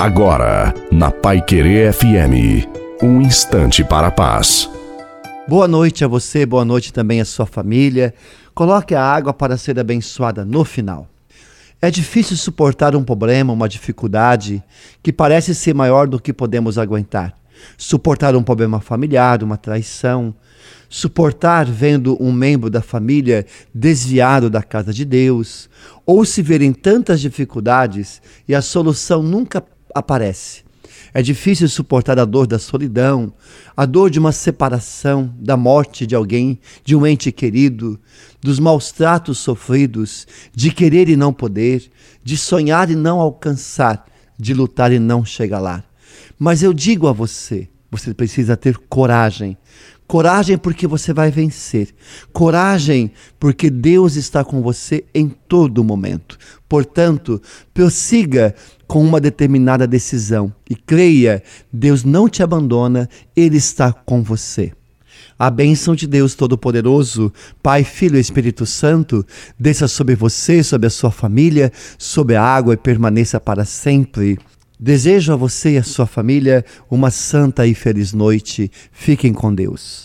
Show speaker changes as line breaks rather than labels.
Agora, na Pai Querer FM, um instante para a paz.
Boa noite a você, boa noite também à sua família. Coloque a água para ser abençoada no final. É difícil suportar um problema, uma dificuldade que parece ser maior do que podemos aguentar. Suportar um problema familiar, uma traição, suportar vendo um membro da família desviado da casa de Deus, ou se ver em tantas dificuldades e a solução nunca aparece. É difícil suportar a dor da solidão, a dor de uma separação, da morte de alguém, de um ente querido, dos maus tratos sofridos, de querer e não poder, de sonhar e não alcançar, de lutar e não chegar lá. Mas eu digo a você, você precisa ter coragem. Coragem porque você vai vencer. Coragem porque Deus está com você em todo momento. Portanto, prossiga com uma determinada decisão e creia, Deus não te abandona, Ele está com você. A bênção de Deus Todo-Poderoso, Pai, Filho e Espírito Santo, desça sobre você, sobre a sua família, sobre a água e permaneça para sempre. Desejo a você e a sua família uma santa e feliz noite. Fiquem com Deus.